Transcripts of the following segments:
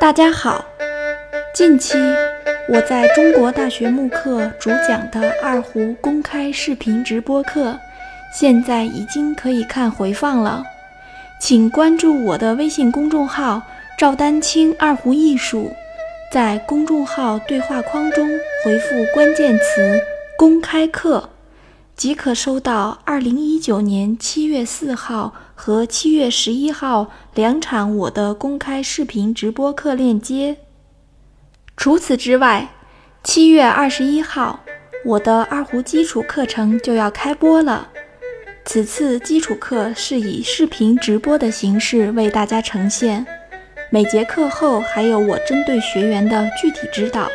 大家好，近期我在中国大学慕课主讲的二胡公开视频直播课，现在已经可以看回放了，请关注我的微信公众号“赵丹青二胡艺术”，在公众号对话框中回复关键词“公开课”。即可收到二零一九年七月四号和七月十一号两场我的公开视频直播课链接。除此之外，七月二十一号我的二胡基础课程就要开播了。此次基础课是以视频直播的形式为大家呈现，每节课后还有我针对学员的具体指导，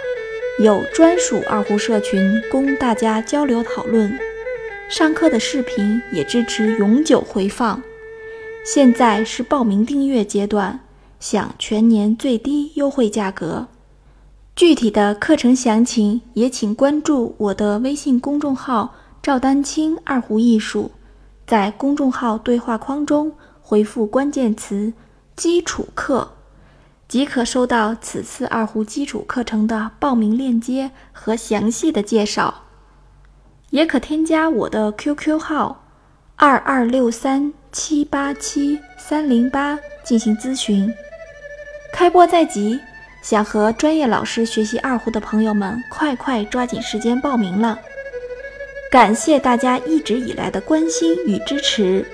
有专属二胡社群供大家交流讨论。上课的视频也支持永久回放，现在是报名订阅阶段，享全年最低优惠价格。具体的课程详情也请关注我的微信公众号“赵丹青二胡艺术”，在公众号对话框中回复关键词“基础课”，即可收到此次二胡基础课程的报名链接和详细的介绍。也可添加我的 QQ 号二二六三七八七三零八进行咨询。开播在即，想和专业老师学习二胡的朋友们，快快抓紧时间报名了！感谢大家一直以来的关心与支持。